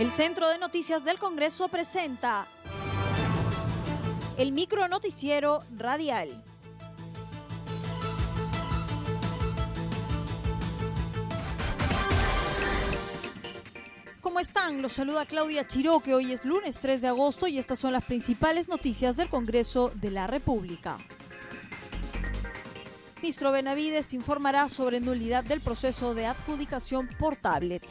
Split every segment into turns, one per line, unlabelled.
El Centro de Noticias del Congreso presenta el micro noticiero radial. ¿Cómo están? Los saluda Claudia Chiroque. Hoy es lunes 3 de agosto y estas son las principales noticias del Congreso de la República. Ministro Benavides informará sobre nulidad del proceso de adjudicación por tablet.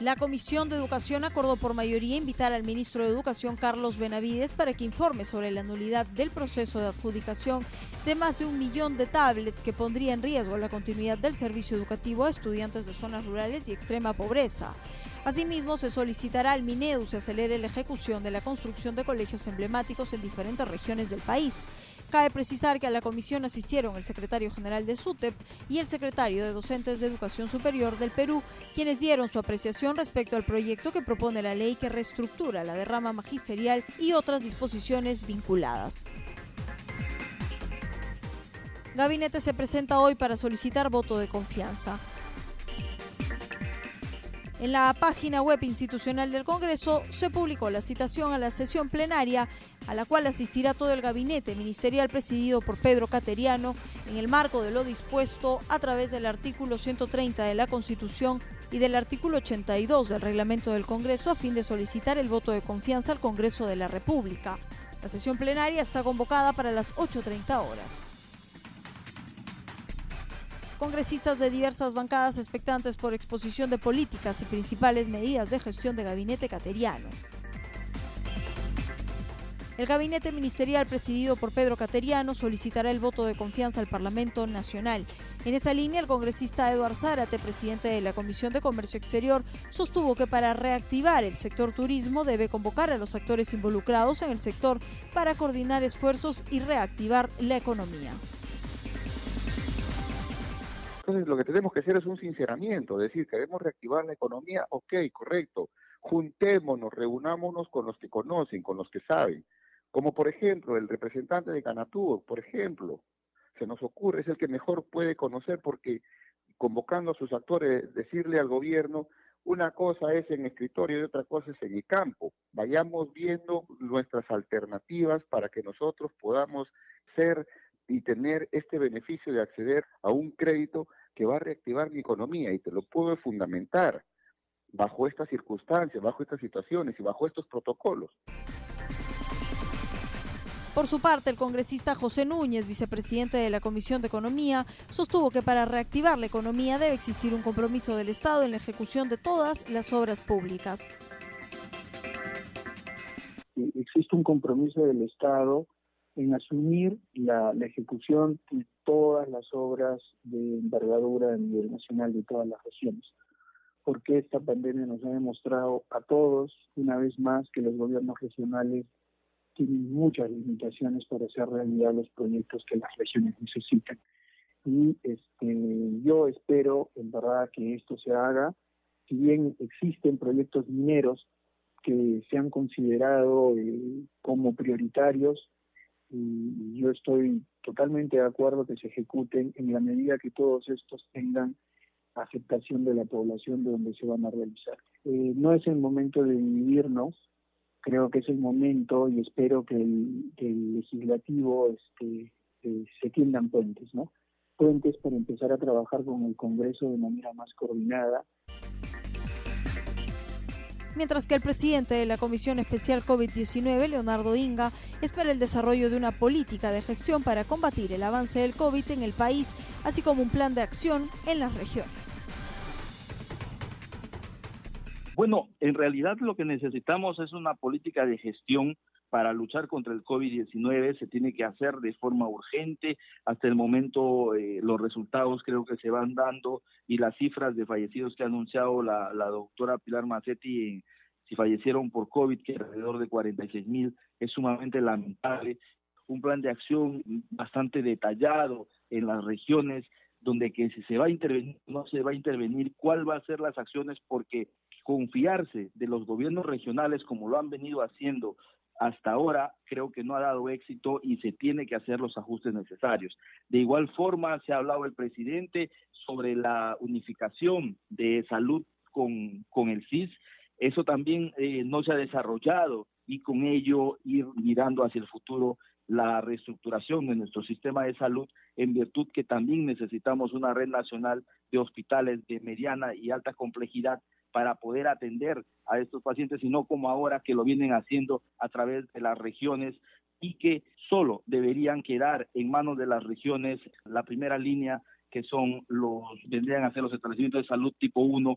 La Comisión de Educación acordó por mayoría invitar al ministro de Educación Carlos Benavides para que informe sobre la nulidad del proceso de adjudicación de más de un millón de tablets que pondría en riesgo la continuidad del servicio educativo a estudiantes de zonas rurales y extrema pobreza. Asimismo, se solicitará al Minedu se acelere la ejecución de la construcción de colegios emblemáticos en diferentes regiones del país. Cabe precisar que a la comisión asistieron el secretario general de SUTEP y el secretario de Docentes de Educación Superior del Perú, quienes dieron su apreciación respecto al proyecto que propone la ley que reestructura la derrama magisterial y otras disposiciones vinculadas. Gabinete se presenta hoy para solicitar voto de confianza. En la página web institucional del Congreso se publicó la citación a la sesión plenaria a la cual asistirá todo el gabinete ministerial presidido por Pedro Cateriano en el marco de lo dispuesto a través del artículo 130 de la Constitución y del artículo 82 del reglamento del Congreso a fin de solicitar el voto de confianza al Congreso de la República. La sesión plenaria está convocada para las 8.30 horas. Congresistas de diversas bancadas expectantes por exposición de políticas y principales medidas de gestión de gabinete cateriano. El gabinete ministerial presidido por Pedro Cateriano solicitará el voto de confianza al Parlamento Nacional. En esa línea, el congresista Eduard Zárate, presidente de la Comisión de Comercio Exterior, sostuvo que para reactivar el sector turismo debe convocar a los actores involucrados en el sector para coordinar esfuerzos y reactivar la economía.
Entonces, lo que tenemos que hacer es un sinceramiento, decir, queremos reactivar la economía, ok, correcto, juntémonos, reunámonos con los que conocen, con los que saben. Como por ejemplo el representante de Canatur, por ejemplo, se nos ocurre, es el que mejor puede conocer porque convocando a sus actores, decirle al gobierno, una cosa es en escritorio y otra cosa es en el campo. Vayamos viendo nuestras alternativas para que nosotros podamos ser y tener este beneficio de acceder a un crédito que va a reactivar mi economía y te lo puedo fundamentar bajo estas circunstancias, bajo estas situaciones y bajo estos protocolos.
Por su parte, el congresista José Núñez, vicepresidente de la Comisión de Economía, sostuvo que para reactivar la economía debe existir un compromiso del Estado en la ejecución de todas las obras públicas.
Existe un compromiso del Estado en asumir la, ejecución de todas las obras de envergadura a nivel nacional de todas las regiones porque esta pandemia nos ha demostrado a todos, una vez más, que los gobiernos regionales tienen muchas limitaciones para hacer realidad los proyectos que las regiones necesitan. Y este, yo espero, en verdad, que esto se haga. Si bien existen proyectos mineros que se han considerado eh, como prioritarios, y yo estoy totalmente de acuerdo que se ejecuten en la medida que todos estos tengan aceptación de la población de donde se van a realizar. Eh, no es el momento de dividirnos, creo que es el momento y espero que el, legislativo este, eh, se tiendan puentes, ¿no? Puentes para empezar a trabajar con el Congreso de manera más coordinada.
Mientras que el presidente de la Comisión Especial COVID-19, Leonardo Inga, espera el desarrollo de una política de gestión para combatir el avance del COVID en el país, así como un plan de acción en las regiones.
Bueno, en realidad lo que necesitamos es una política de gestión para luchar contra el COVID-19 se tiene que hacer de forma urgente. Hasta el momento eh, los resultados creo que se van dando y las cifras de fallecidos que ha anunciado la, doctora Pilar Macetti, si fallecieron por COVID, que alrededor de 46 mil, es sumamente lamentable. Un plan de acción bastante detallado en las regiones donde que si se va a intervenir, no se va a intervenir, cuál va a ser las acciones, porque confiarse de los gobiernos regionales como lo han venido haciendo hasta ahora creo que no ha dado éxito y se tiene que hacer los ajustes necesarios. De igual forma, se ha hablado el presidente sobre la unificación de salud con, con el CIS, eso también eh, no se ha desarrollado y con ello ir mirando hacia el futuro la reestructuración de nuestro sistema de salud en virtud que también necesitamos una red nacional de hospitales de mediana y alta complejidad para poder atender a estos pacientes y no como ahora que lo vienen haciendo a través de las regiones y que solo deberían quedar en manos de las regiones la primera línea que son los vendrían a ser los establecimientos de salud tipo 1